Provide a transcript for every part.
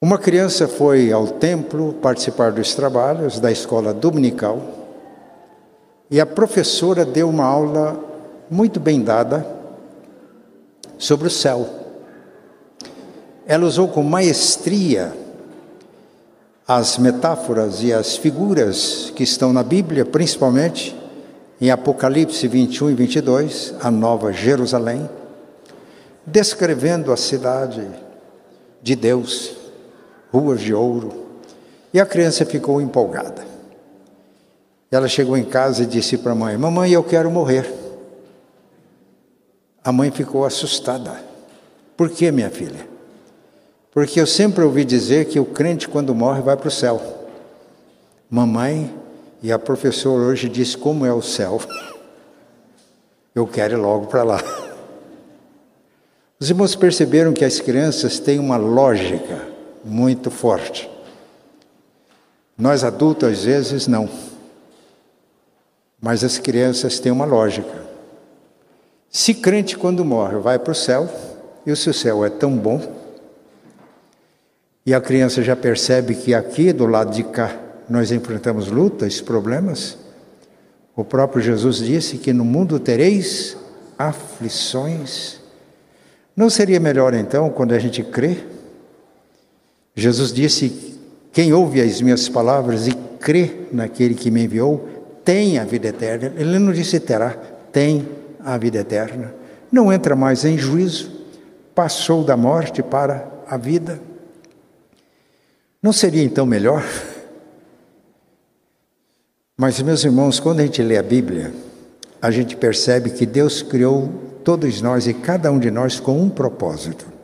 Uma criança foi ao templo participar dos trabalhos da escola dominical e a professora deu uma aula muito bem dada sobre o céu. Ela usou com maestria as metáforas e as figuras que estão na Bíblia, principalmente em Apocalipse 21 e 22, a Nova Jerusalém, descrevendo a cidade de Deus ruas de ouro. E a criança ficou empolgada. Ela chegou em casa e disse para a mãe: Mamãe, eu quero morrer. A mãe ficou assustada. Por que, minha filha? Porque eu sempre ouvi dizer que o crente, quando morre, vai para o céu. Mamãe, e a professora hoje disse como é o céu. Eu quero ir logo para lá. Os irmãos perceberam que as crianças têm uma lógica muito forte. Nós adultos, às vezes, não. Mas as crianças têm uma lógica. Se crente, quando morre, vai para o céu, e o seu céu é tão bom, e a criança já percebe que aqui, do lado de cá, nós enfrentamos lutas, problemas. O próprio Jesus disse que no mundo tereis aflições. Não seria melhor então, quando a gente crê, Jesus disse: Quem ouve as minhas palavras e crê naquele que me enviou, tem a vida eterna. Ele não disse terá, tem a vida eterna. Não entra mais em juízo, passou da morte para a vida. Não seria então melhor? Mas, meus irmãos, quando a gente lê a Bíblia, a gente percebe que Deus criou todos nós e cada um de nós com um propósito.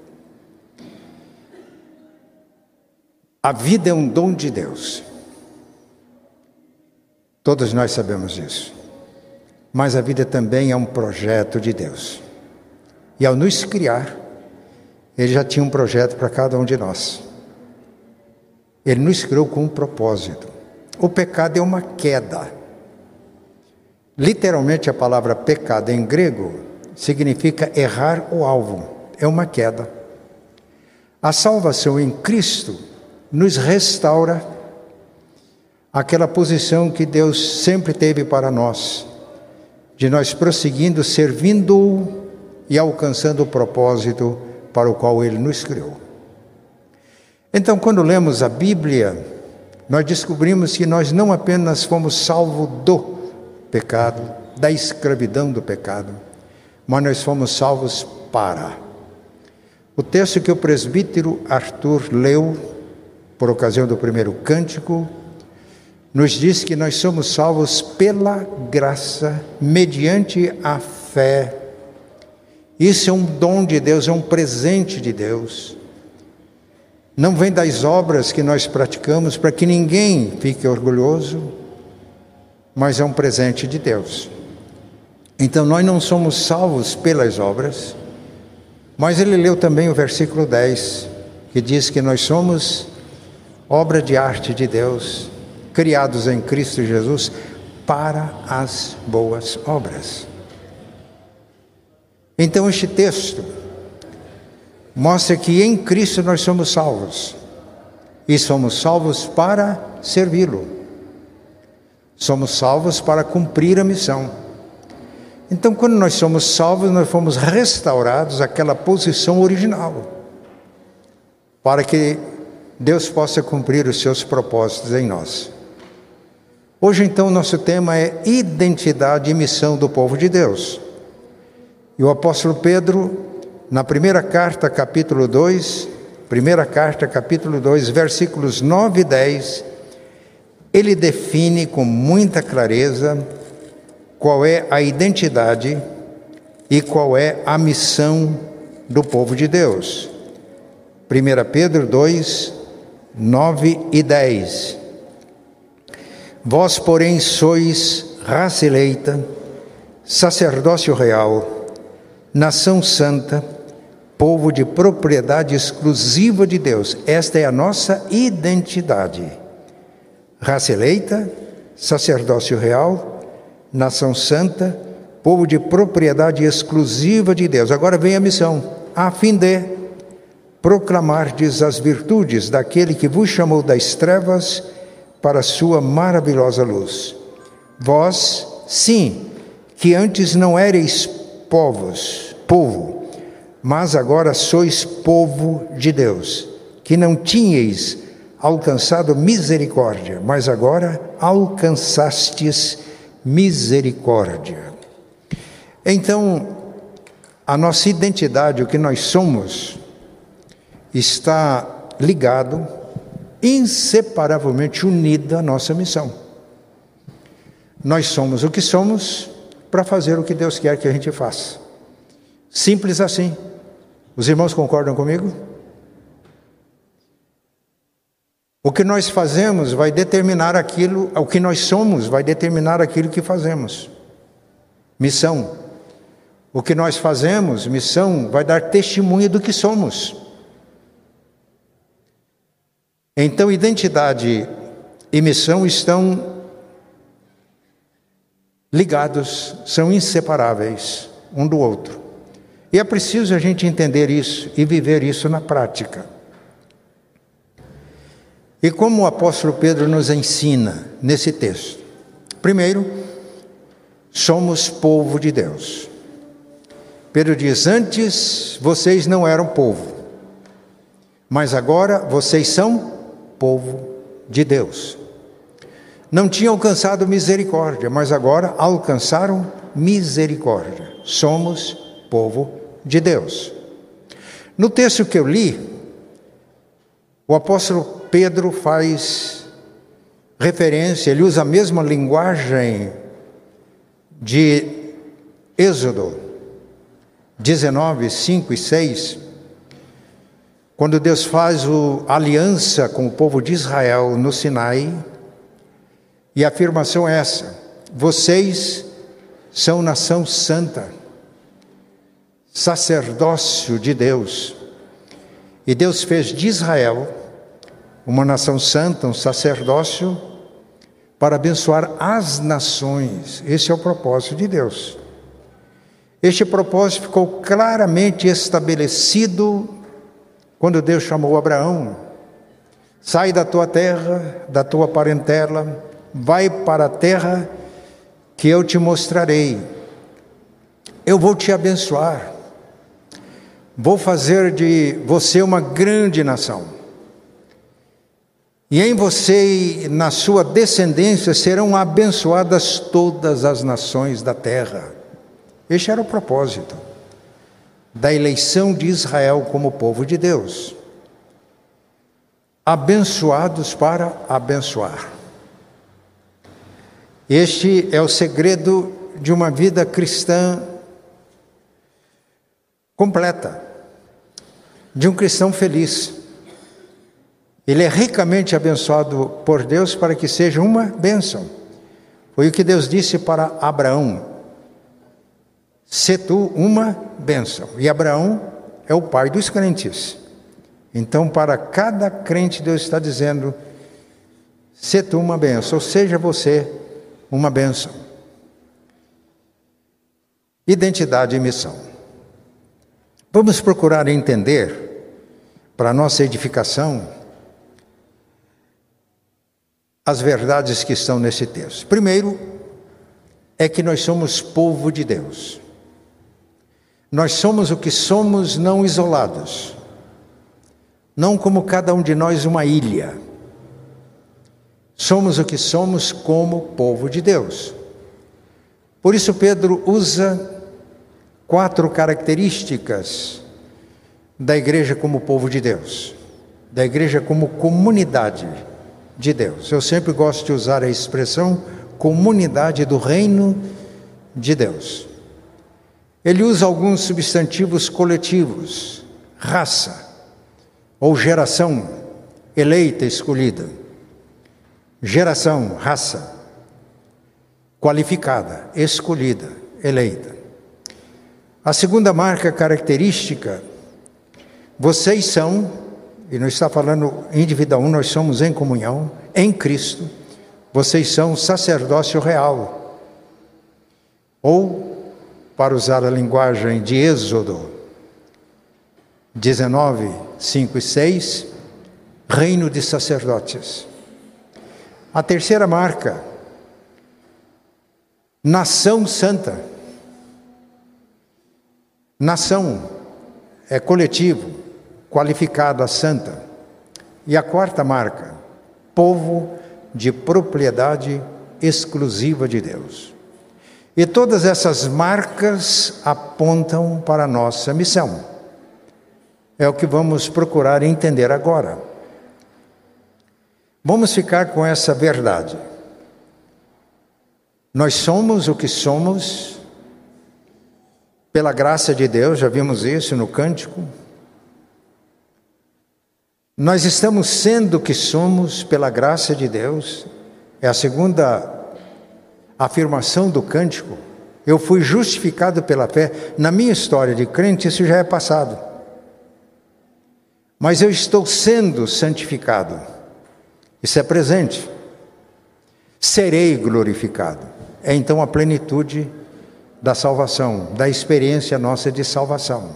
A vida é um dom de Deus. Todos nós sabemos disso. Mas a vida também é um projeto de Deus. E ao nos criar, Ele já tinha um projeto para cada um de nós. Ele nos criou com um propósito. O pecado é uma queda. Literalmente, a palavra pecado em grego significa errar o alvo. É uma queda. A salvação em Cristo nos restaura aquela posição que Deus sempre teve para nós, de nós prosseguindo, servindo e alcançando o propósito para o qual Ele nos criou. Então, quando lemos a Bíblia, nós descobrimos que nós não apenas fomos salvos do pecado, da escravidão do pecado, mas nós fomos salvos para. O texto que o presbítero Arthur leu por ocasião do primeiro cântico, nos diz que nós somos salvos pela graça, mediante a fé. Isso é um dom de Deus, é um presente de Deus. Não vem das obras que nós praticamos para que ninguém fique orgulhoso, mas é um presente de Deus. Então nós não somos salvos pelas obras, mas ele leu também o versículo 10, que diz que nós somos obra de arte de Deus, criados em Cristo Jesus para as boas obras. Então, este texto mostra que em Cristo nós somos salvos e somos salvos para servi-lo. Somos salvos para cumprir a missão. Então, quando nós somos salvos, nós fomos restaurados àquela posição original, para que Deus possa cumprir os seus propósitos em nós. Hoje, então, nosso tema é identidade e missão do povo de Deus. E o apóstolo Pedro, na primeira carta, capítulo 2, primeira carta, capítulo 2, versículos 9 e 10, ele define com muita clareza qual é a identidade e qual é a missão do povo de Deus. 1 Pedro 2, 9 e 10. Vós, porém, sois raça eleita, sacerdócio real, nação santa, povo de propriedade exclusiva de Deus. Esta é a nossa identidade. Raça eleita, sacerdócio real, nação santa, povo de propriedade exclusiva de Deus. Agora vem a missão, a fim de proclamardes as virtudes daquele que vos chamou das trevas para a sua maravilhosa luz. Vós, sim, que antes não erais povos, povo, mas agora sois povo de Deus, que não tinhais alcançado misericórdia, mas agora alcançastes misericórdia. Então, a nossa identidade, o que nós somos, está ligado, inseparavelmente unido à nossa missão. Nós somos o que somos para fazer o que Deus quer que a gente faça. Simples assim. Os irmãos concordam comigo? O que nós fazemos vai determinar aquilo, o que nós somos vai determinar aquilo que fazemos. Missão. O que nós fazemos, missão, vai dar testemunho do que somos. Então, identidade e missão estão ligados, são inseparáveis um do outro. E é preciso a gente entender isso e viver isso na prática. E como o apóstolo Pedro nos ensina nesse texto? Primeiro, somos povo de Deus. Pedro diz: Antes vocês não eram povo, mas agora vocês são povo de Deus. Não tinham alcançado misericórdia, mas agora alcançaram misericórdia. Somos povo de Deus. No texto que eu li, o apóstolo Pedro faz referência, ele usa a mesma linguagem de Êxodo 19, 5 e 6, quando Deus faz o, aliança com o povo de Israel no Sinai, e a afirmação é essa: vocês são nação santa, sacerdócio de Deus. E Deus fez de Israel uma nação santa, um sacerdócio, para abençoar as nações. Esse é o propósito de Deus. Este propósito ficou claramente estabelecido quando Deus chamou Abraão: sai da tua terra, da tua parentela, vai para a terra que eu te mostrarei. Eu vou te abençoar. Vou fazer de você uma grande nação. E em você e na sua descendência serão abençoadas todas as nações da terra. Este era o propósito da eleição de Israel como povo de Deus. Abençoados para abençoar. Este é o segredo de uma vida cristã completa, de um cristão feliz. Ele é ricamente abençoado por Deus para que seja uma bênção. Foi o que Deus disse para Abraão: Se tu uma bênção. E Abraão é o pai dos crentes. Então, para cada crente, Deus está dizendo: Se tu uma bênção, ou seja, você uma bênção. Identidade e missão. Vamos procurar entender, para nossa edificação, as verdades que estão nesse texto. Primeiro, é que nós somos povo de Deus. Nós somos o que somos, não isolados, não como cada um de nós uma ilha. Somos o que somos como povo de Deus. Por isso, Pedro usa quatro características da igreja como povo de Deus, da igreja como comunidade de Deus. Eu sempre gosto de usar a expressão comunidade do reino de Deus. Ele usa alguns substantivos coletivos, raça ou geração eleita, escolhida geração, raça, qualificada, escolhida, eleita. A segunda marca característica, vocês são, e não está falando individual, nós somos em comunhão, em Cristo, vocês são sacerdócio real. Ou, para usar a linguagem de Êxodo, 19, 5 e 6, reino de sacerdotes. A terceira marca, nação santa. Nação é coletivo, qualificado a santa. E a quarta marca, povo de propriedade exclusiva de Deus. E todas essas marcas apontam para a nossa missão. É o que vamos procurar entender agora. Vamos ficar com essa verdade. Nós somos o que somos pela graça de Deus, já vimos isso no cântico. Nós estamos sendo o que somos pela graça de Deus, é a segunda afirmação do cântico. Eu fui justificado pela fé. Na minha história de crente, isso já é passado. Mas eu estou sendo santificado. Isso é presente. Serei glorificado. É então a plenitude da salvação, da experiência nossa de salvação.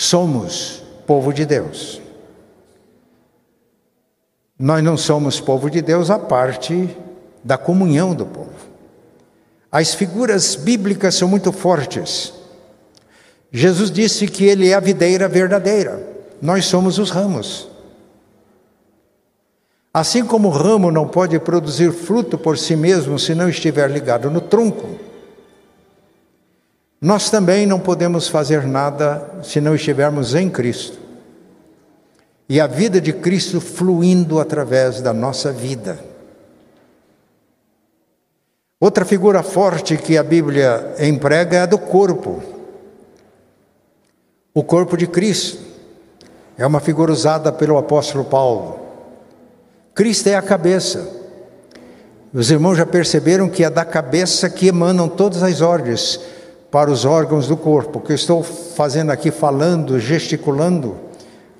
Somos povo de Deus. Nós não somos povo de Deus a parte da comunhão do povo. As figuras bíblicas são muito fortes. Jesus disse que Ele é a videira verdadeira, nós somos os ramos. Assim como o ramo não pode produzir fruto por si mesmo se não estiver ligado no tronco, nós também não podemos fazer nada se não estivermos em Cristo. E a vida de Cristo fluindo através da nossa vida. Outra figura forte que a Bíblia emprega é a do corpo. O corpo de Cristo é uma figura usada pelo apóstolo Paulo. Cristo é a cabeça. Os irmãos já perceberam que é da cabeça que emanam todas as ordens para os órgãos do corpo. O que eu estou fazendo aqui, falando, gesticulando,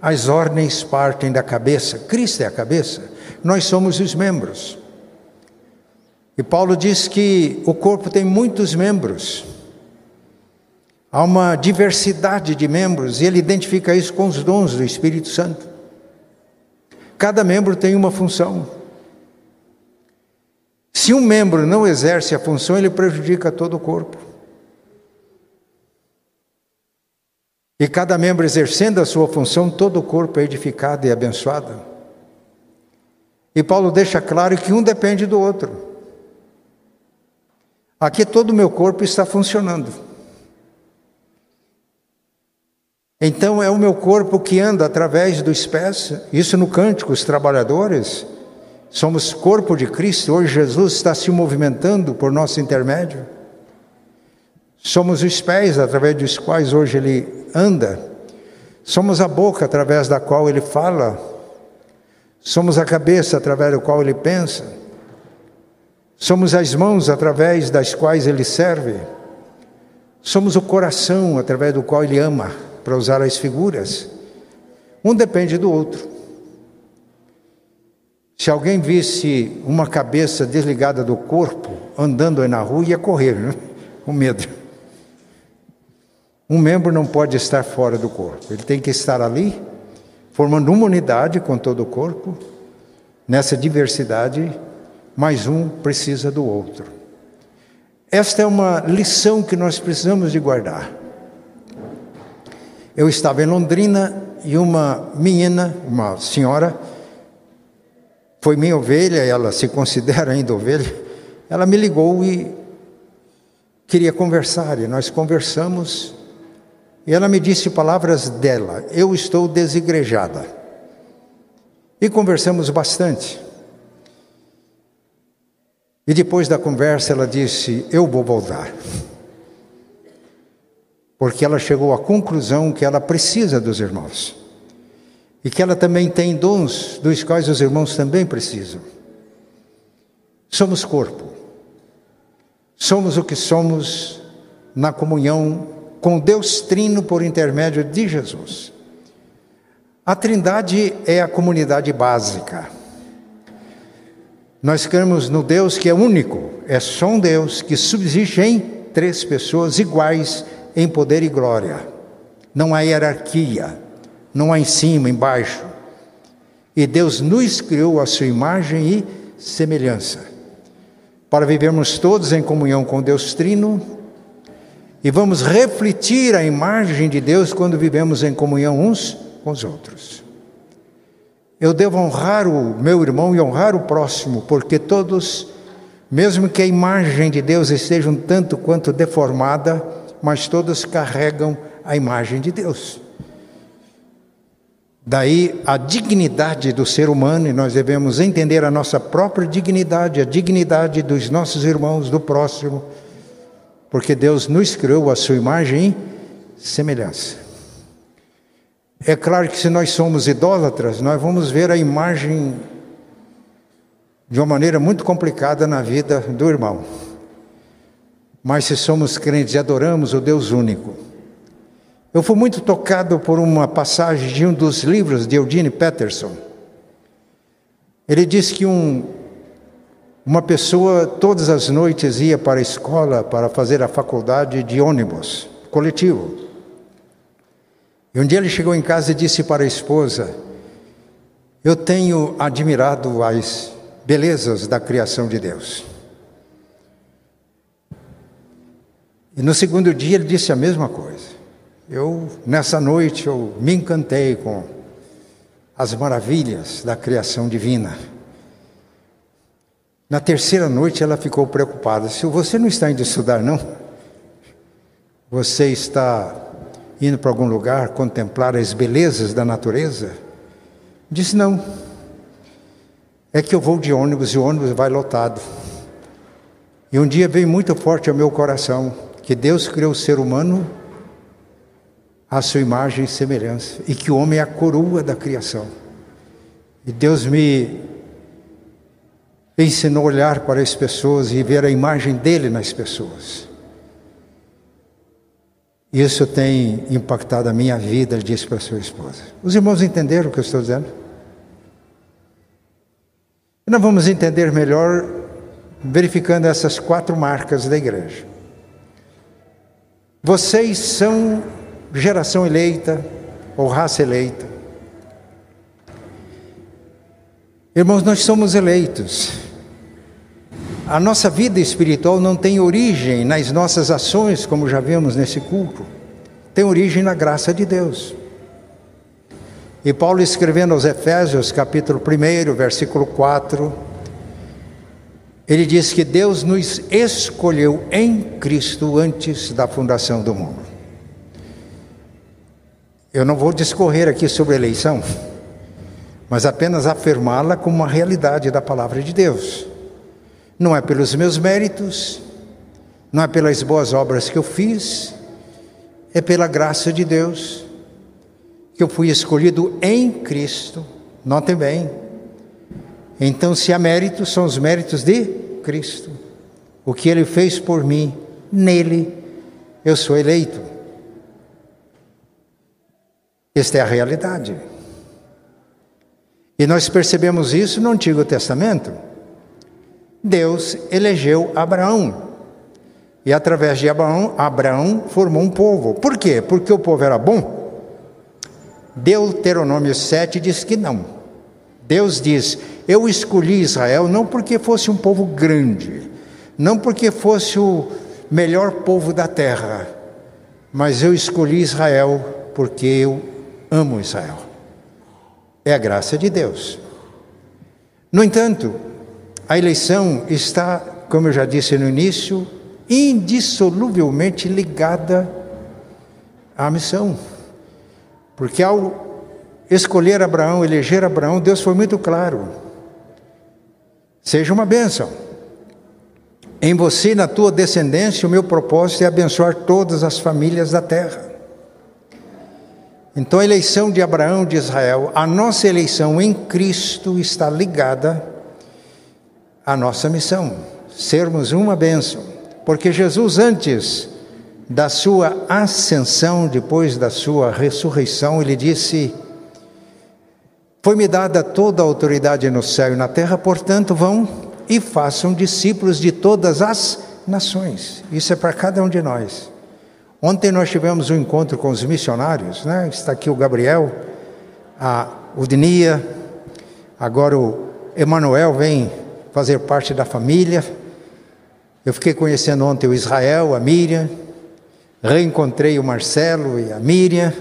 as ordens partem da cabeça. Cristo é a cabeça, nós somos os membros. E Paulo diz que o corpo tem muitos membros. Há uma diversidade de membros e ele identifica isso com os dons do Espírito Santo. Cada membro tem uma função. Se um membro não exerce a função, ele prejudica todo o corpo. E cada membro exercendo a sua função, todo o corpo é edificado e abençoado. E Paulo deixa claro que um depende do outro. Aqui todo o meu corpo está funcionando. Então é o meu corpo que anda através dos pés, isso no cântico, os trabalhadores. Somos corpo de Cristo, hoje Jesus está se movimentando por nosso intermédio. Somos os pés através dos quais hoje ele anda. Somos a boca através da qual ele fala. Somos a cabeça através da qual ele pensa. Somos as mãos através das quais ele serve. Somos o coração através do qual ele ama, para usar as figuras. Um depende do outro. Se alguém visse uma cabeça desligada do corpo andando aí na rua, ia correr, né? com medo. Um membro não pode estar fora do corpo, ele tem que estar ali, formando uma unidade com todo o corpo. Nessa diversidade, mais um precisa do outro. Esta é uma lição que nós precisamos de guardar. Eu estava em Londrina e uma menina, uma senhora, foi minha ovelha, ela se considera ainda ovelha, ela me ligou e queria conversar, e nós conversamos e ela me disse palavras dela: Eu estou desigrejada. E conversamos bastante. E depois da conversa ela disse: Eu vou voltar. Porque ela chegou à conclusão que ela precisa dos irmãos. E que ela também tem dons dos quais os irmãos também precisam. Somos corpo. Somos o que somos na comunhão com Deus Trino por intermédio de Jesus. A Trindade é a comunidade básica. Nós cremos no Deus que é único, é só um Deus que subsiste em três pessoas iguais em poder e glória. Não há hierarquia, não há em cima, embaixo. E Deus nos criou a sua imagem e semelhança, para vivermos todos em comunhão com Deus Trino, e vamos refletir a imagem de Deus quando vivemos em comunhão uns com os outros. Eu devo honrar o meu irmão e honrar o próximo, porque todos, mesmo que a imagem de Deus esteja um tanto quanto deformada, mas todos carregam a imagem de Deus. Daí a dignidade do ser humano, e nós devemos entender a nossa própria dignidade, a dignidade dos nossos irmãos, do próximo, porque Deus nos criou a sua imagem e semelhança. É claro que se nós somos idólatras, nós vamos ver a imagem de uma maneira muito complicada na vida do irmão. Mas se somos crentes e adoramos o Deus único. Eu fui muito tocado por uma passagem de um dos livros de Eugene Peterson. Ele diz que um, uma pessoa todas as noites ia para a escola para fazer a faculdade de ônibus coletivo. E um dia ele chegou em casa e disse para a esposa: Eu tenho admirado as belezas da criação de Deus. E no segundo dia ele disse a mesma coisa. Eu, nessa noite, eu me encantei com as maravilhas da criação divina. Na terceira noite ela ficou preocupada. Se você não está indo estudar, não, você está indo para algum lugar contemplar as belezas da natureza? Disse: Não. É que eu vou de ônibus e o ônibus vai lotado. E um dia veio muito forte ao meu coração que Deus criou o ser humano à sua imagem e semelhança e que o homem é a coroa da criação. E Deus me ensinou a olhar para as pessoas e ver a imagem dele nas pessoas. Isso tem impactado a minha vida, disse para sua esposa. Os irmãos entenderam o que eu estou dizendo? Nós vamos entender melhor verificando essas quatro marcas da igreja. Vocês são geração eleita ou raça eleita. Irmãos, nós somos eleitos. A nossa vida espiritual não tem origem nas nossas ações, como já vimos nesse culto, tem origem na graça de Deus. E Paulo escrevendo aos Efésios, capítulo 1, versículo 4, ele diz que Deus nos escolheu em Cristo antes da fundação do mundo. Eu não vou discorrer aqui sobre eleição, mas apenas afirmá-la como uma realidade da palavra de Deus. Não é pelos meus méritos, não é pelas boas obras que eu fiz, é pela graça de Deus que eu fui escolhido em Cristo. Notem bem. Então, se há méritos, são os méritos de Cristo. O que ele fez por mim, nele eu sou eleito. Esta é a realidade. E nós percebemos isso no Antigo Testamento. Deus elegeu Abraão. E através de Abraão, Abraão formou um povo. Por quê? Porque o povo era bom? Deuteronômio 7 diz que não. Deus diz: Eu escolhi Israel não porque fosse um povo grande, não porque fosse o melhor povo da terra, mas eu escolhi Israel porque eu amo Israel. É a graça de Deus. No entanto, a eleição está, como eu já disse no início, indissoluvelmente ligada à missão. Porque ao escolher Abraão, eleger Abraão, Deus foi muito claro. Seja uma bênção. Em você e na tua descendência, o meu propósito é abençoar todas as famílias da terra. Então, a eleição de Abraão de Israel, a nossa eleição em Cristo está ligada a nossa missão, sermos uma bênção, porque Jesus, antes da sua ascensão, depois da sua ressurreição, ele disse: Foi-me dada toda a autoridade no céu e na terra, portanto, vão e façam discípulos de todas as nações. Isso é para cada um de nós. Ontem nós tivemos um encontro com os missionários, né? Está aqui o Gabriel, a Udnia, agora o Emanuel vem fazer parte da família. Eu fiquei conhecendo ontem o Israel, a Miriam, reencontrei o Marcelo e a Miriam,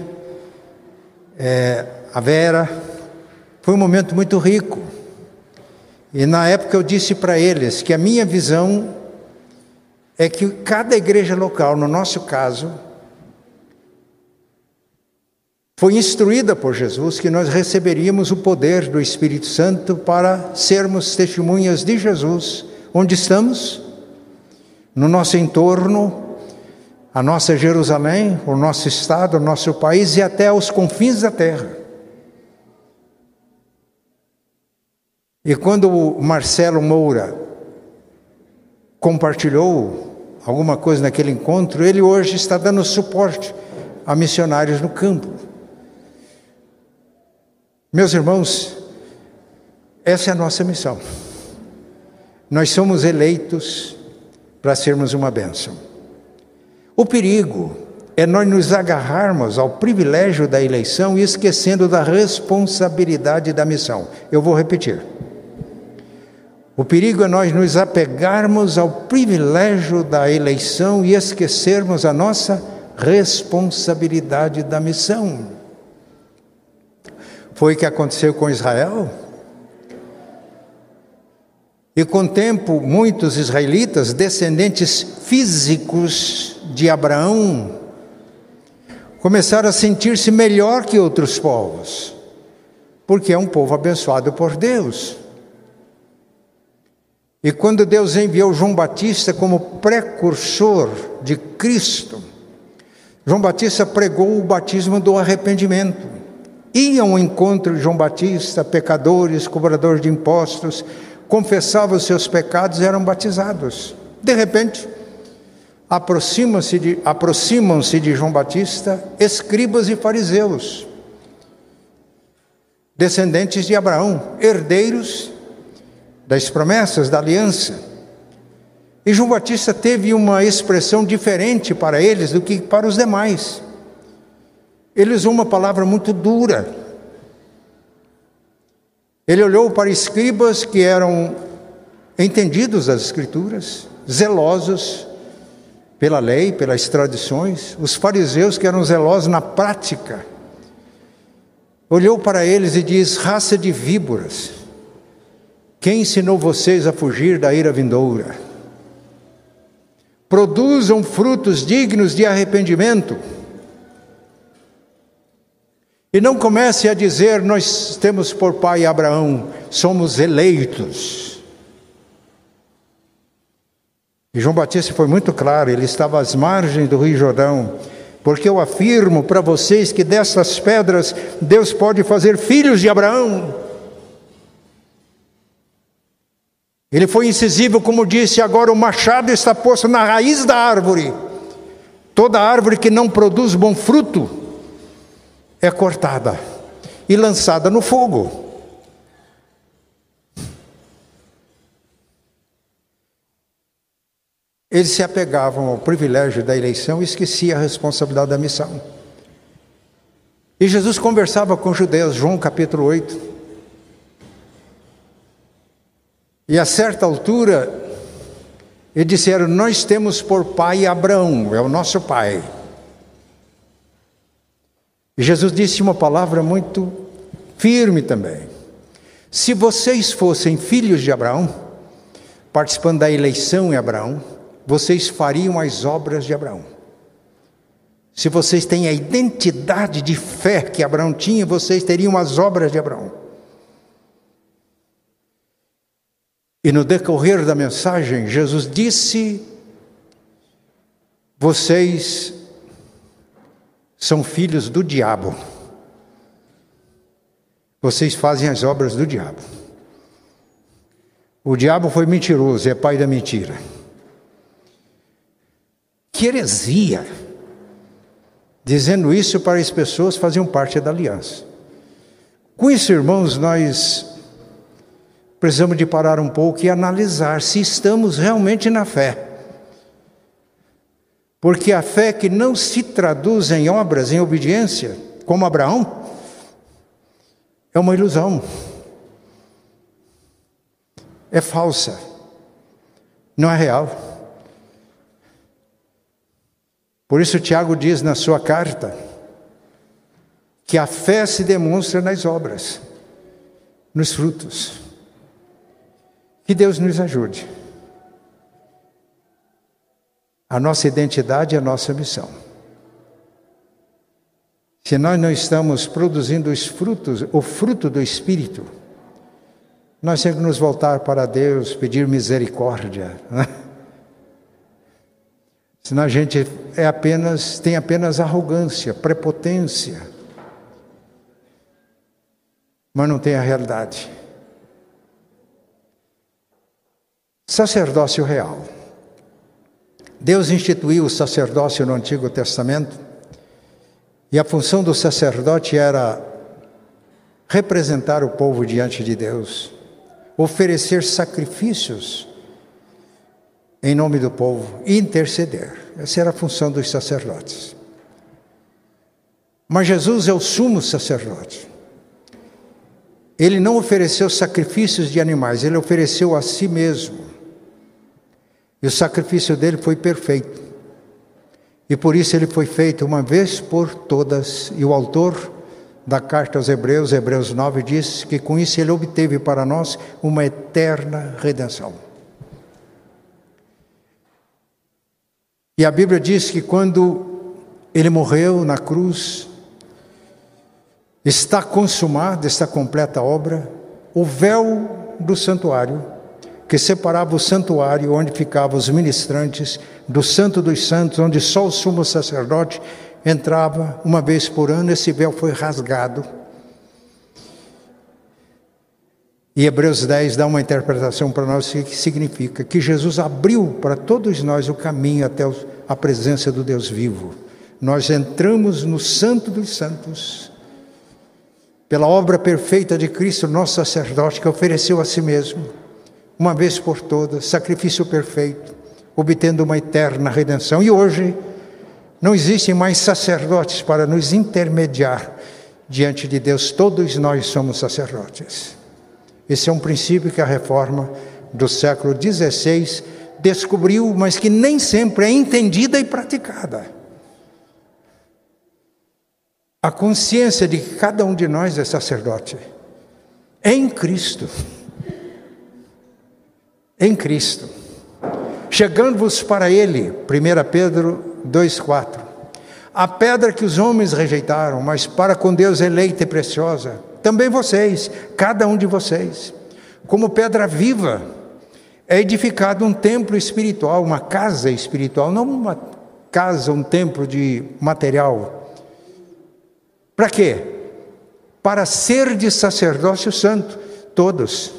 é, a Vera. Foi um momento muito rico. E na época eu disse para eles que a minha visão é que cada igreja local, no nosso caso, foi instruída por Jesus que nós receberíamos o poder do Espírito Santo para sermos testemunhas de Jesus onde estamos, no nosso entorno, a nossa Jerusalém, o nosso estado, o nosso país e até aos confins da terra. E quando o Marcelo Moura compartilhou alguma coisa naquele encontro, ele hoje está dando suporte a missionários no campo. Meus irmãos, essa é a nossa missão. Nós somos eleitos para sermos uma bênção. O perigo é nós nos agarrarmos ao privilégio da eleição e esquecendo da responsabilidade da missão. Eu vou repetir. O perigo é nós nos apegarmos ao privilégio da eleição e esquecermos a nossa responsabilidade da missão. Foi o que aconteceu com Israel. E com o tempo, muitos israelitas, descendentes físicos de Abraão, começaram a sentir-se melhor que outros povos, porque é um povo abençoado por Deus. E quando Deus enviou João Batista como precursor de Cristo, João Batista pregou o batismo do arrependimento. Iam ao encontro de João Batista, pecadores, cobradores de impostos, confessavam os seus pecados e eram batizados. De repente, aproximam-se de, aproximam de João Batista escribas e fariseus, descendentes de Abraão, herdeiros das promessas da aliança. E João Batista teve uma expressão diferente para eles do que para os demais. Ele usou uma palavra muito dura. Ele olhou para escribas que eram entendidos das Escrituras, zelosos pela lei, pelas tradições, os fariseus que eram zelosos na prática. Olhou para eles e diz: raça de víboras. Quem ensinou vocês a fugir da ira vindoura? Produzam frutos dignos de arrependimento. E não comece a dizer, nós temos por pai Abraão, somos eleitos. E João Batista foi muito claro, ele estava às margens do Rio Jordão, porque eu afirmo para vocês que dessas pedras Deus pode fazer filhos de Abraão. Ele foi incisivo, como disse, agora o machado está posto na raiz da árvore. Toda árvore que não produz bom fruto é cortada e lançada no fogo. Eles se apegavam ao privilégio da eleição e esqueciam a responsabilidade da missão. E Jesus conversava com os judeus, João capítulo 8. E a certa altura, eles disseram: Nós temos por pai Abraão, é o nosso pai. E Jesus disse uma palavra muito firme também. Se vocês fossem filhos de Abraão, participando da eleição em Abraão, vocês fariam as obras de Abraão. Se vocês têm a identidade de fé que Abraão tinha, vocês teriam as obras de Abraão. E no decorrer da mensagem, Jesus disse: Vocês são filhos do diabo. Vocês fazem as obras do diabo. O diabo foi mentiroso, é pai da mentira. Que heresia! Dizendo isso para as pessoas faziam parte da aliança. Com isso, irmãos, nós precisamos de parar um pouco e analisar se estamos realmente na fé. Porque a fé que não se traduz em obras, em obediência, como Abraão, é uma ilusão. É falsa. Não é real. Por isso, Tiago diz na sua carta que a fé se demonstra nas obras, nos frutos. Que Deus nos ajude. A nossa identidade é a nossa missão. Se nós não estamos produzindo os frutos, o fruto do Espírito, nós temos que nos voltar para Deus, pedir misericórdia. Né? Senão a gente é apenas, tem apenas arrogância, prepotência, mas não tem a realidade. Sacerdócio real. Deus instituiu o sacerdócio no Antigo Testamento e a função do sacerdote era representar o povo diante de Deus, oferecer sacrifícios em nome do povo interceder. Essa era a função dos sacerdotes. Mas Jesus é o sumo sacerdote. Ele não ofereceu sacrifícios de animais, ele ofereceu a si mesmo. E o sacrifício dele foi perfeito. E por isso ele foi feito uma vez por todas. E o autor da carta aos Hebreus, Hebreus 9, diz que com isso ele obteve para nós uma eterna redenção. E a Bíblia diz que quando ele morreu na cruz, está consumada, está completa obra, o véu do santuário, que separava o santuário onde ficavam os ministrantes, do Santo dos Santos, onde só o sumo sacerdote entrava uma vez por ano, esse véu foi rasgado. E Hebreus 10 dá uma interpretação para nós que significa que Jesus abriu para todos nós o caminho até a presença do Deus vivo. Nós entramos no Santo dos Santos pela obra perfeita de Cristo, nosso sacerdote, que ofereceu a si mesmo, uma vez por todas, sacrifício perfeito, obtendo uma eterna redenção. E hoje não existem mais sacerdotes para nos intermediar diante de Deus, todos nós somos sacerdotes. Esse é um princípio que a reforma do século XVI descobriu, mas que nem sempre é entendida e praticada. A consciência de que cada um de nós é sacerdote em Cristo. Em Cristo. Chegando-vos para Ele, 1 Pedro 2,4. A pedra que os homens rejeitaram, mas para com Deus eleita e preciosa também vocês, cada um de vocês, como pedra viva, é edificado um templo espiritual, uma casa espiritual, não uma casa, um templo de material. Para quê? Para ser de sacerdócio santo, todos,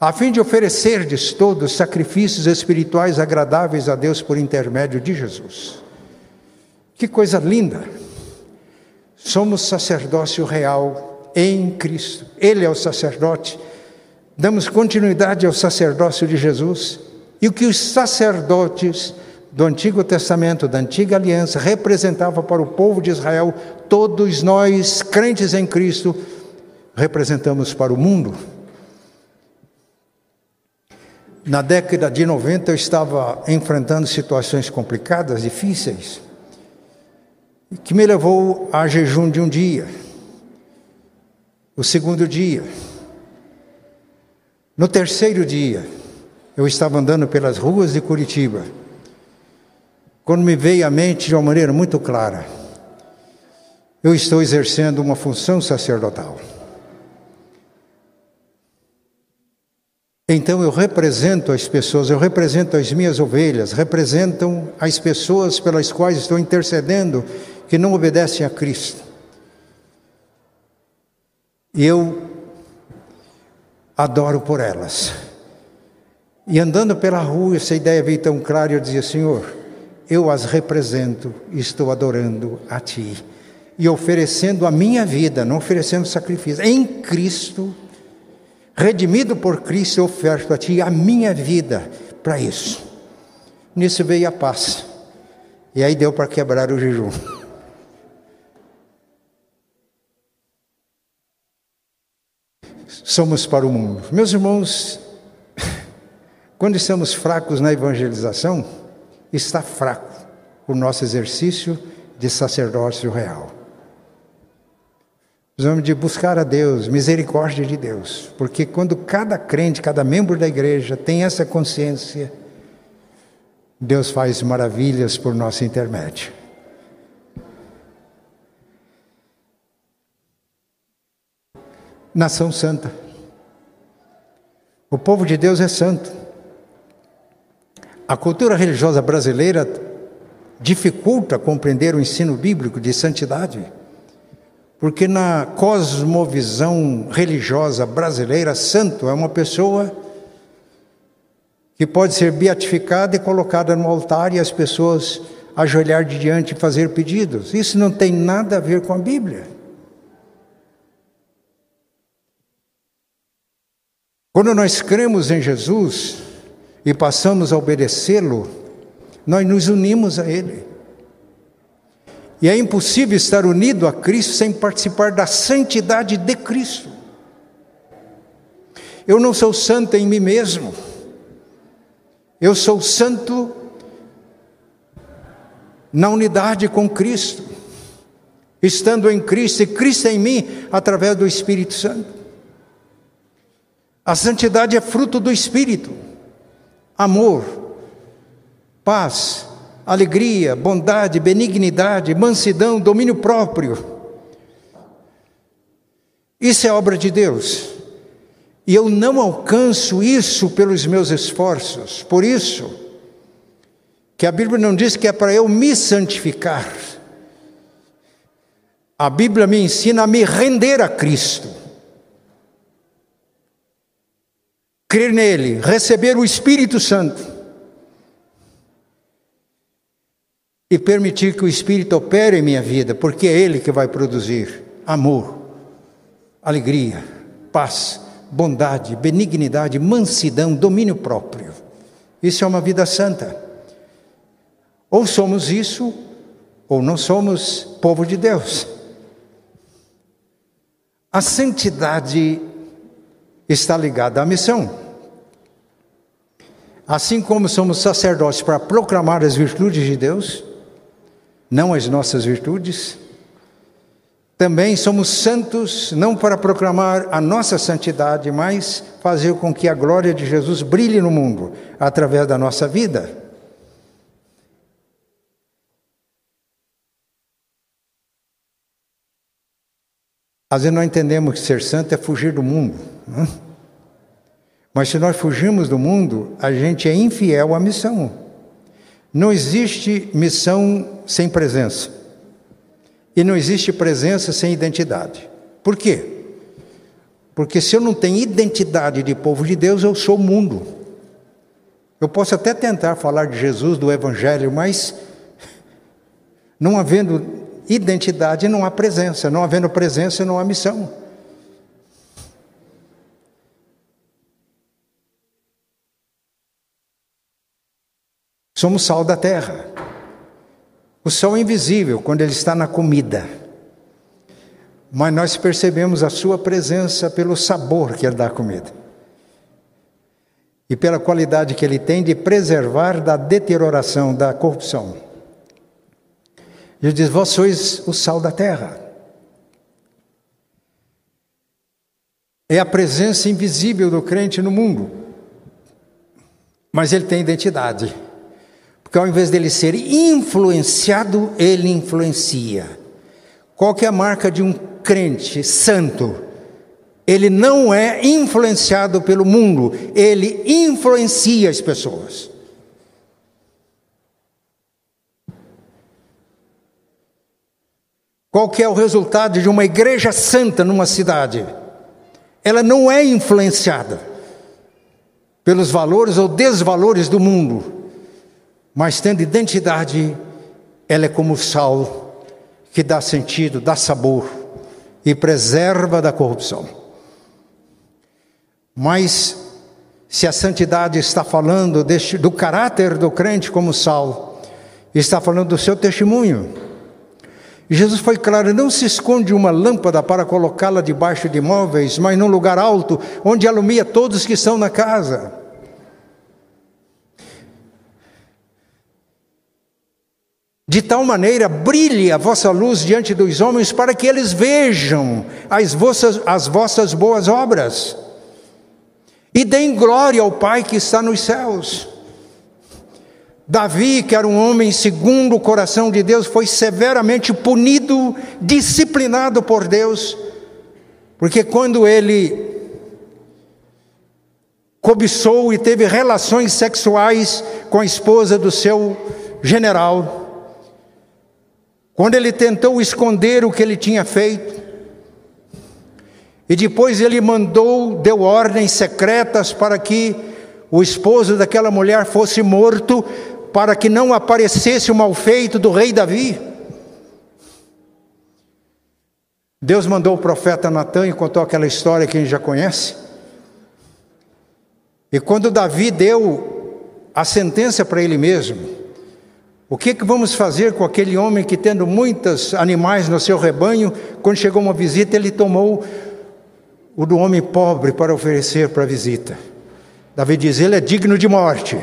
a fim de oferecerdes todos sacrifícios espirituais agradáveis a Deus por intermédio de Jesus. Que coisa linda! Somos sacerdócio real em Cristo. Ele é o sacerdote. Damos continuidade ao sacerdócio de Jesus. E o que os sacerdotes do Antigo Testamento, da Antiga Aliança, representavam para o povo de Israel, todos nós, crentes em Cristo, representamos para o mundo. Na década de 90 eu estava enfrentando situações complicadas, difíceis, que me levou a jejum de um dia. O segundo dia. No terceiro dia, eu estava andando pelas ruas de Curitiba, quando me veio à mente de uma maneira muito clara: eu estou exercendo uma função sacerdotal. Então eu represento as pessoas, eu represento as minhas ovelhas, representam as pessoas pelas quais estou intercedendo que não obedecem a Cristo. E eu adoro por elas. E andando pela rua, essa ideia veio tão clara, eu dizia: Senhor, eu as represento estou adorando a Ti. E oferecendo a minha vida, não oferecendo sacrifício, em Cristo, redimido por Cristo, eu oferto a Ti a minha vida para isso. Nisso veio a paz. E aí deu para quebrar o jejum. Somos para o mundo. Meus irmãos, quando estamos fracos na evangelização, está fraco o nosso exercício de sacerdócio real. Precisamos de buscar a Deus, misericórdia de Deus, porque quando cada crente, cada membro da igreja tem essa consciência, Deus faz maravilhas por nosso intermédio. Nação santa. O povo de Deus é santo. A cultura religiosa brasileira dificulta compreender o ensino bíblico de santidade. Porque na cosmovisão religiosa brasileira, santo é uma pessoa que pode ser beatificada e colocada no altar e as pessoas ajoelhar de diante e fazer pedidos. Isso não tem nada a ver com a Bíblia. Quando nós cremos em Jesus e passamos a obedecê-lo, nós nos unimos a Ele. E é impossível estar unido a Cristo sem participar da santidade de Cristo. Eu não sou santo em mim mesmo. Eu sou santo na unidade com Cristo, estando em Cristo e Cristo em mim através do Espírito Santo. A santidade é fruto do Espírito, amor, paz, alegria, bondade, benignidade, mansidão, domínio próprio. Isso é obra de Deus. E eu não alcanço isso pelos meus esforços. Por isso, que a Bíblia não diz que é para eu me santificar. A Bíblia me ensina a me render a Cristo. Crer nele, receber o Espírito Santo e permitir que o Espírito opere em minha vida, porque é Ele que vai produzir amor, alegria, paz, bondade, benignidade, mansidão, domínio próprio. Isso é uma vida santa. Ou somos isso, ou não somos povo de Deus. A santidade está ligada à missão. Assim como somos sacerdotes para proclamar as virtudes de Deus, não as nossas virtudes. Também somos santos não para proclamar a nossa santidade, mas fazer com que a glória de Jesus brilhe no mundo através da nossa vida. Às vezes nós entendemos que ser santo é fugir do mundo. Né? Mas se nós fugirmos do mundo, a gente é infiel à missão. Não existe missão sem presença. E não existe presença sem identidade. Por quê? Porque se eu não tenho identidade de povo de Deus, eu sou mundo. Eu posso até tentar falar de Jesus, do Evangelho, mas não havendo identidade, não há presença. Não havendo presença, não há missão. Somos sal da terra. O sal é invisível quando ele está na comida, mas nós percebemos a sua presença pelo sabor que ele dá à comida e pela qualidade que ele tem de preservar da deterioração, da corrupção. Ele diz: Vós sois o sal da terra. É a presença invisível do crente no mundo, mas ele tem identidade. Porque ao invés dele ser influenciado, ele influencia. Qual que é a marca de um crente santo? Ele não é influenciado pelo mundo, ele influencia as pessoas. Qual que é o resultado de uma igreja santa numa cidade? Ela não é influenciada pelos valores ou desvalores do mundo mas tendo identidade, ela é como o sal que dá sentido, dá sabor e preserva da corrupção. Mas se a santidade está falando deste, do caráter do crente como sal, Está falando do seu testemunho. Jesus foi claro: não se esconde uma lâmpada para colocá-la debaixo de móveis, mas num lugar alto, onde alumia todos que estão na casa. De tal maneira brilhe a vossa luz diante dos homens, para que eles vejam as vossas, as vossas boas obras e deem glória ao Pai que está nos céus. Davi, que era um homem segundo o coração de Deus, foi severamente punido, disciplinado por Deus, porque quando ele cobiçou e teve relações sexuais com a esposa do seu general, quando ele tentou esconder o que ele tinha feito, e depois ele mandou, deu ordens secretas para que o esposo daquela mulher fosse morto, para que não aparecesse o malfeito do rei Davi. Deus mandou o profeta Natan e contou aquela história que a gente já conhece. E quando Davi deu a sentença para ele mesmo, o que, que vamos fazer com aquele homem que, tendo muitos animais no seu rebanho, quando chegou uma visita, ele tomou o do homem pobre para oferecer para a visita? Davi diz: ele é digno de morte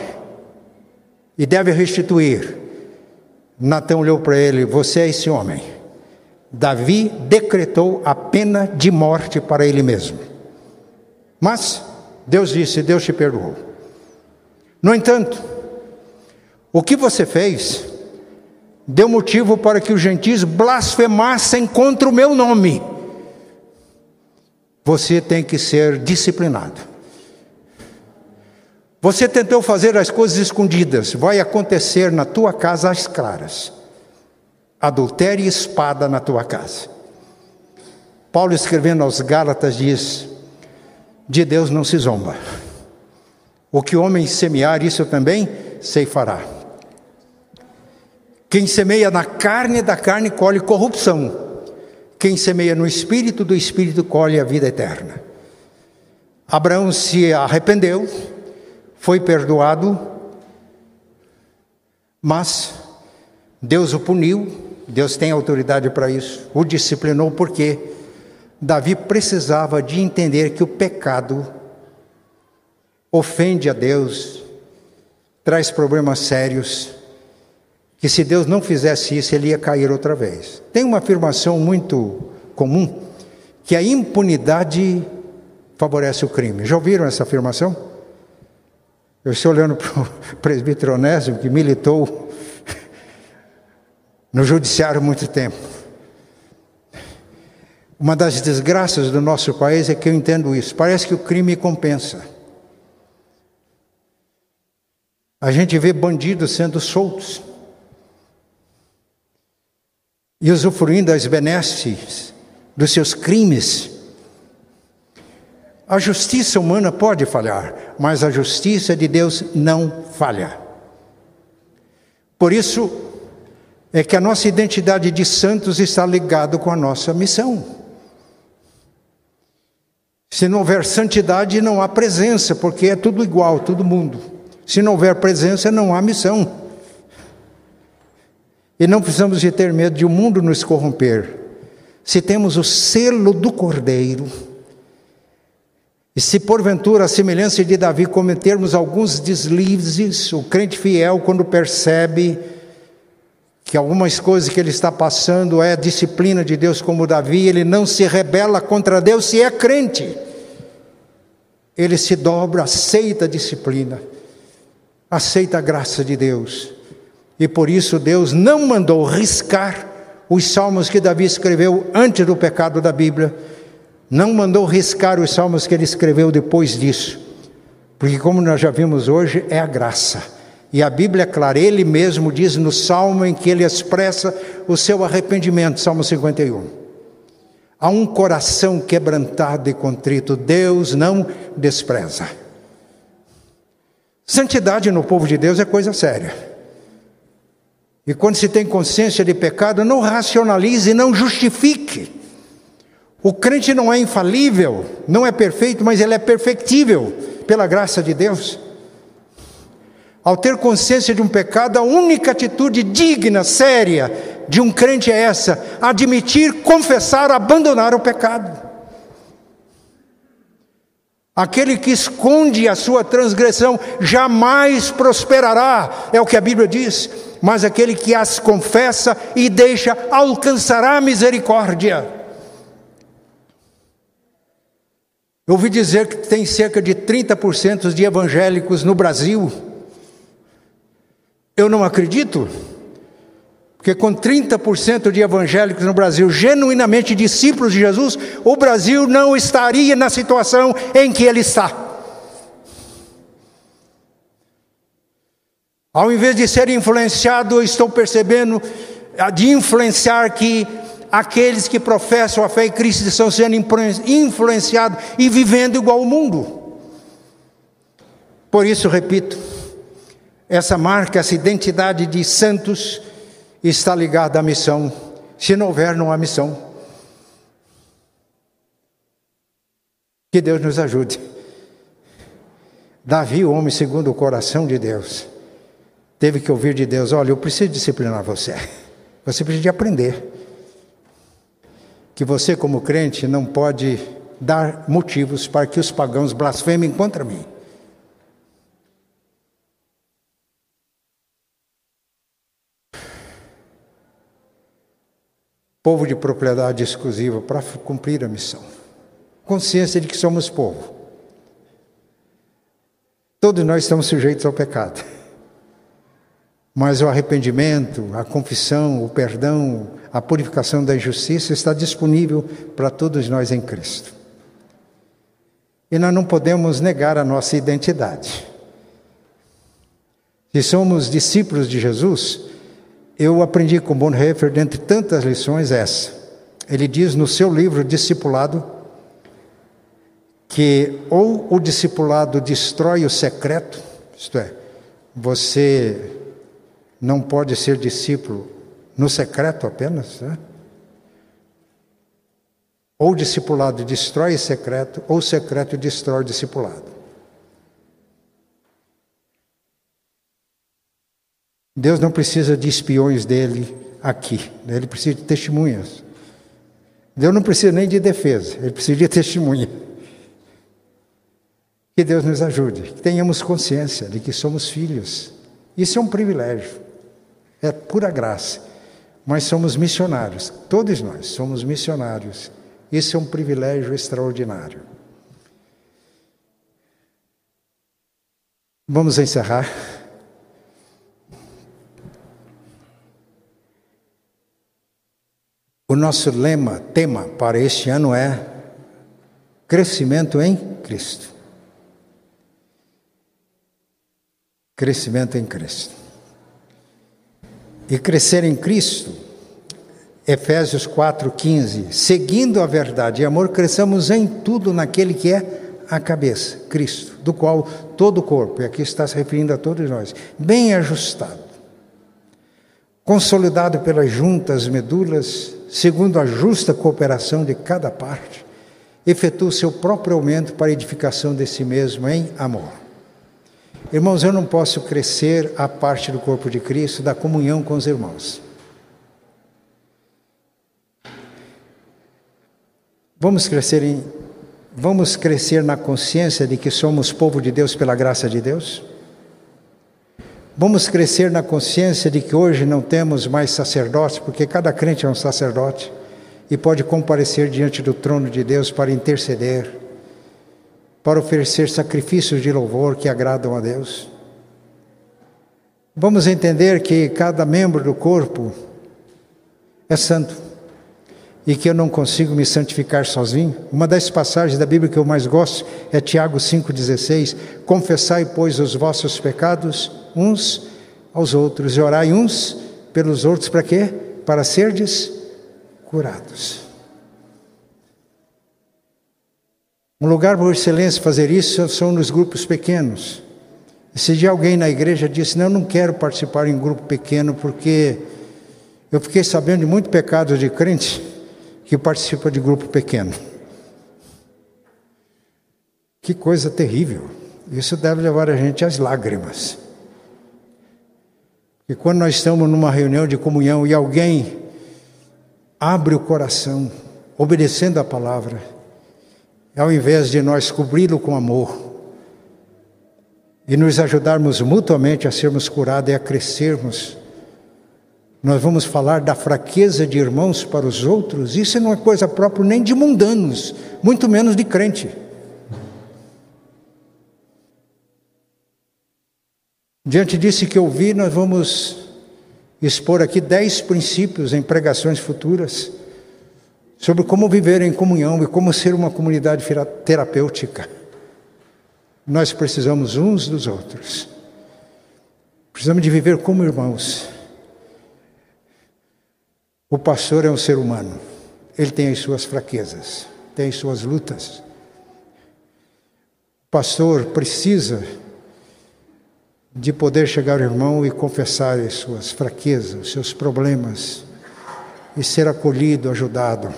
e deve restituir. Natão olhou para ele: Você é esse homem. Davi decretou a pena de morte para ele mesmo. Mas Deus disse: Deus te perdoou. No entanto, o que você fez deu motivo para que os gentios blasfemassem contra o meu nome. Você tem que ser disciplinado. Você tentou fazer as coisas escondidas, vai acontecer na tua casa às claras. Adultério e espada na tua casa. Paulo escrevendo aos Gálatas diz: De Deus não se zomba. O que homem semear, isso também ceifará. Quem semeia na carne da carne colhe corrupção. Quem semeia no espírito do espírito colhe a vida eterna. Abraão se arrependeu, foi perdoado, mas Deus o puniu, Deus tem autoridade para isso, o disciplinou porque Davi precisava de entender que o pecado ofende a Deus, traz problemas sérios, que se Deus não fizesse isso, ele ia cair outra vez. Tem uma afirmação muito comum, que a impunidade favorece o crime. Já ouviram essa afirmação? Eu estou olhando para o presbítero Onésimo, que militou no judiciário há muito tempo. Uma das desgraças do nosso país é que eu entendo isso. Parece que o crime compensa. A gente vê bandidos sendo soltos e usufruindo das benesses dos seus crimes. A justiça humana pode falhar, mas a justiça de Deus não falha. Por isso é que a nossa identidade de santos está ligada com a nossa missão. Se não houver santidade, não há presença, porque é tudo igual, todo mundo. Se não houver presença, não há missão. E não precisamos de ter medo de o mundo nos corromper. Se temos o selo do Cordeiro, e se porventura, a semelhança de Davi, cometermos alguns deslizes, o crente fiel, quando percebe que algumas coisas que ele está passando é a disciplina de Deus, como Davi, ele não se rebela contra Deus se é crente. Ele se dobra, aceita a disciplina, aceita a graça de Deus. E por isso Deus não mandou riscar os salmos que Davi escreveu antes do pecado da Bíblia não mandou riscar os salmos que ele escreveu depois disso, porque, como nós já vimos hoje, é a graça. E a Bíblia é clara, ele mesmo diz no salmo em que ele expressa o seu arrependimento, Salmo 51. Há um coração quebrantado e contrito, Deus não despreza. Santidade no povo de Deus é coisa séria. E quando se tem consciência de pecado, não racionalize, não justifique. O crente não é infalível, não é perfeito, mas ele é perfectível pela graça de Deus. Ao ter consciência de um pecado, a única atitude digna, séria de um crente é essa: admitir, confessar, abandonar o pecado. Aquele que esconde a sua transgressão jamais prosperará, é o que a Bíblia diz, mas aquele que as confessa e deixa alcançará misericórdia. Eu ouvi dizer que tem cerca de 30% de evangélicos no Brasil eu não acredito, porque com 30% de evangélicos no Brasil, genuinamente discípulos de Jesus, o Brasil não estaria na situação em que ele está. Ao invés de ser influenciado, estou percebendo de influenciar que aqueles que professam a fé em Cristo estão sendo influenciados e vivendo igual ao mundo. Por isso, repito, essa marca, essa identidade de santos está ligada à missão. Se não houver, não há missão. Que Deus nos ajude. Davi, o homem segundo o coração de Deus, teve que ouvir de Deus: Olha, eu preciso disciplinar você. Você precisa de aprender. Que você, como crente, não pode dar motivos para que os pagãos blasfemem contra mim. povo de propriedade exclusiva para cumprir a missão. Consciência de que somos povo. Todos nós estamos sujeitos ao pecado. Mas o arrependimento, a confissão, o perdão, a purificação da injustiça está disponível para todos nós em Cristo. E nós não podemos negar a nossa identidade. Se somos discípulos de Jesus, eu aprendi com Bonhoeffer, dentre tantas lições, essa. Ele diz no seu livro Discipulado que ou o discipulado destrói o secreto, isto é, você não pode ser discípulo no secreto apenas, né? ou discipulado destrói secreto, ou secreto destrói discipulado. Deus não precisa de espiões dele aqui, né? ele precisa de testemunhas. Deus não precisa nem de defesa, ele precisa de testemunha. Que Deus nos ajude, que tenhamos consciência de que somos filhos. Isso é um privilégio, é pura graça. Mas somos missionários, todos nós somos missionários. Isso é um privilégio extraordinário. Vamos encerrar. O nosso lema, tema para este ano é crescimento em Cristo. Crescimento em Cristo. E crescer em Cristo, Efésios 4,15, seguindo a verdade e amor, cresçamos em tudo naquele que é a cabeça, Cristo, do qual todo o corpo, e aqui está se referindo a todos nós, bem ajustado, consolidado pelas juntas medulas, segundo a justa cooperação de cada parte, efetua o seu próprio aumento para a edificação de si mesmo em amor. Irmãos, eu não posso crescer a parte do corpo de Cristo da comunhão com os irmãos. Vamos crescer em vamos crescer na consciência de que somos povo de Deus pela graça de Deus? Vamos crescer na consciência de que hoje não temos mais sacerdotes, porque cada crente é um sacerdote e pode comparecer diante do trono de Deus para interceder, para oferecer sacrifícios de louvor que agradam a Deus. Vamos entender que cada membro do corpo é santo e que eu não consigo me santificar sozinho. Uma das passagens da Bíblia que eu mais gosto é Tiago 5,16: Confessai, pois, os vossos pecados uns aos outros e orai uns pelos outros para quê? Para serdes curados. Um lugar por excelência fazer isso são nos grupos pequenos. Se de alguém na igreja disse, não, eu não quero participar em grupo pequeno porque eu fiquei sabendo de muito pecado de crente que participa de grupo pequeno. Que coisa terrível. Isso deve levar a gente às lágrimas. que quando nós estamos numa reunião de comunhão e alguém abre o coração, obedecendo a palavra, ao invés de nós cobri-lo com amor e nos ajudarmos mutuamente a sermos curados e a crescermos, nós vamos falar da fraqueza de irmãos para os outros, isso não é coisa própria nem de mundanos, muito menos de crente. Diante disso que eu vi, nós vamos expor aqui dez princípios em pregações futuras sobre como viver em comunhão e como ser uma comunidade terapêutica. Nós precisamos uns dos outros. Precisamos de viver como irmãos. O pastor é um ser humano. Ele tem as suas fraquezas, tem as suas lutas. O pastor precisa de poder chegar ao irmão e confessar as suas fraquezas, os seus problemas, e ser acolhido, ajudado.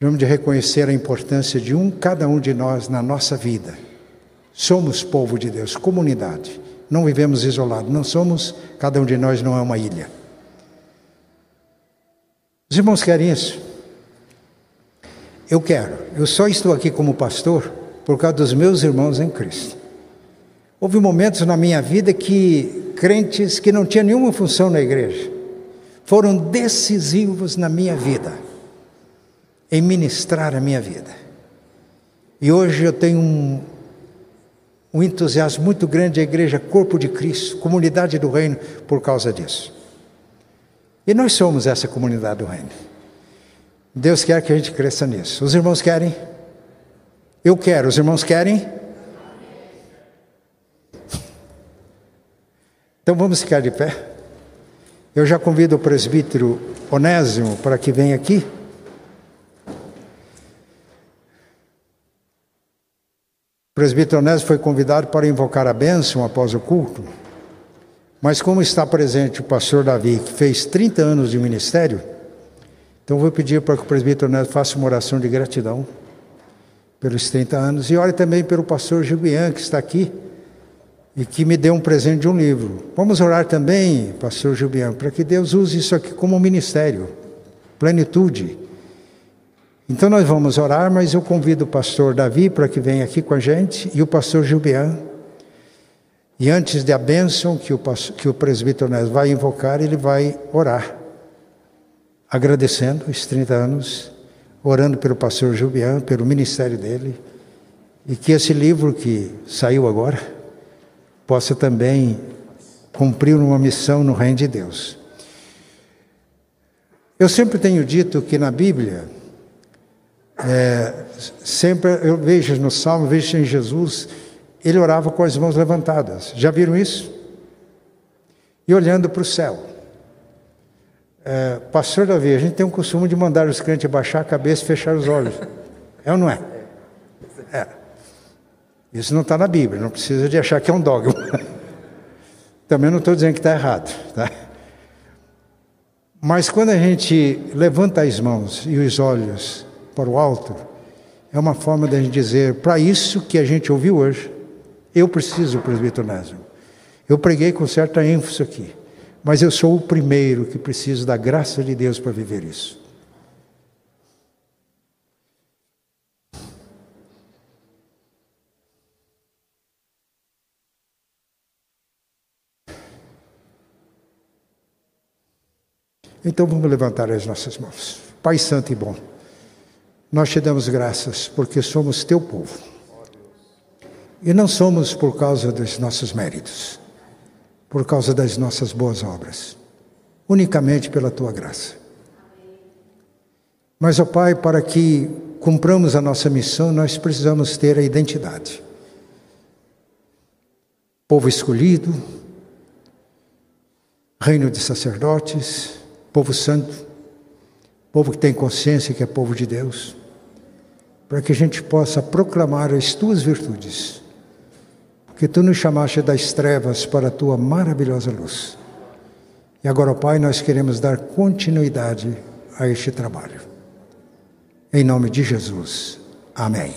Precisamos de reconhecer a importância de um, cada um de nós na nossa vida. Somos povo de Deus, comunidade. Não vivemos isolados, não somos, cada um de nós não é uma ilha. Os irmãos querem isso? Eu quero. Eu só estou aqui como pastor por causa dos meus irmãos em Cristo. Houve momentos na minha vida que crentes que não tinham nenhuma função na igreja foram decisivos na minha vida, em ministrar a minha vida. E hoje eu tenho um, um entusiasmo muito grande à igreja Corpo de Cristo, comunidade do Reino, por causa disso. E nós somos essa comunidade do Reino. Deus quer que a gente cresça nisso. Os irmãos querem? Eu quero, os irmãos querem? Então vamos ficar de pé. Eu já convido o presbítero Onésimo para que venha aqui. Presbítero Onésimo foi convidado para invocar a bênção após o culto. Mas como está presente o pastor Davi, que fez 30 anos de ministério, então vou pedir para que o presbítero Onésimo faça uma oração de gratidão pelos 30 anos. E ore também pelo pastor Gilbian, que está aqui e que me deu um presente de um livro. Vamos orar também, pastor Gilbian, para que Deus use isso aqui como um ministério, plenitude. Então nós vamos orar, mas eu convido o pastor Davi para que venha aqui com a gente e o pastor Gilbian. E antes da bênção que o, que o presbítero Nes vai invocar, ele vai orar, agradecendo os 30 anos orando pelo pastor Jubian, pelo ministério dele, e que esse livro que saiu agora possa também cumprir uma missão no reino de Deus. Eu sempre tenho dito que na Bíblia, é, sempre eu vejo no Salmo, vejo em Jesus, ele orava com as mãos levantadas. Já viram isso? E olhando para o céu. É, pastor Davi, a gente tem um costume de mandar os crentes baixar a cabeça e fechar os olhos. É ou não é? É. Isso não está na Bíblia, não precisa de achar que é um dogma. Também não estou dizendo que está errado. Tá? Mas quando a gente levanta as mãos e os olhos para o alto, é uma forma de a gente dizer, para isso que a gente ouviu hoje, eu preciso, presbítero Nésio. Eu preguei com certa ênfase aqui. Mas eu sou o primeiro que preciso da graça de Deus para viver isso. Então vamos levantar as nossas mãos. Pai Santo e bom, nós te damos graças porque somos teu povo. E não somos por causa dos nossos méritos por causa das nossas boas obras, unicamente pela tua graça. Mas, ó Pai, para que cumpramos a nossa missão, nós precisamos ter a identidade. Povo escolhido, reino de sacerdotes, povo santo, povo que tem consciência que é povo de Deus, para que a gente possa proclamar as tuas virtudes que tu nos chamaste das trevas para a tua maravilhosa luz. E agora, Pai, nós queremos dar continuidade a este trabalho. Em nome de Jesus. Amém.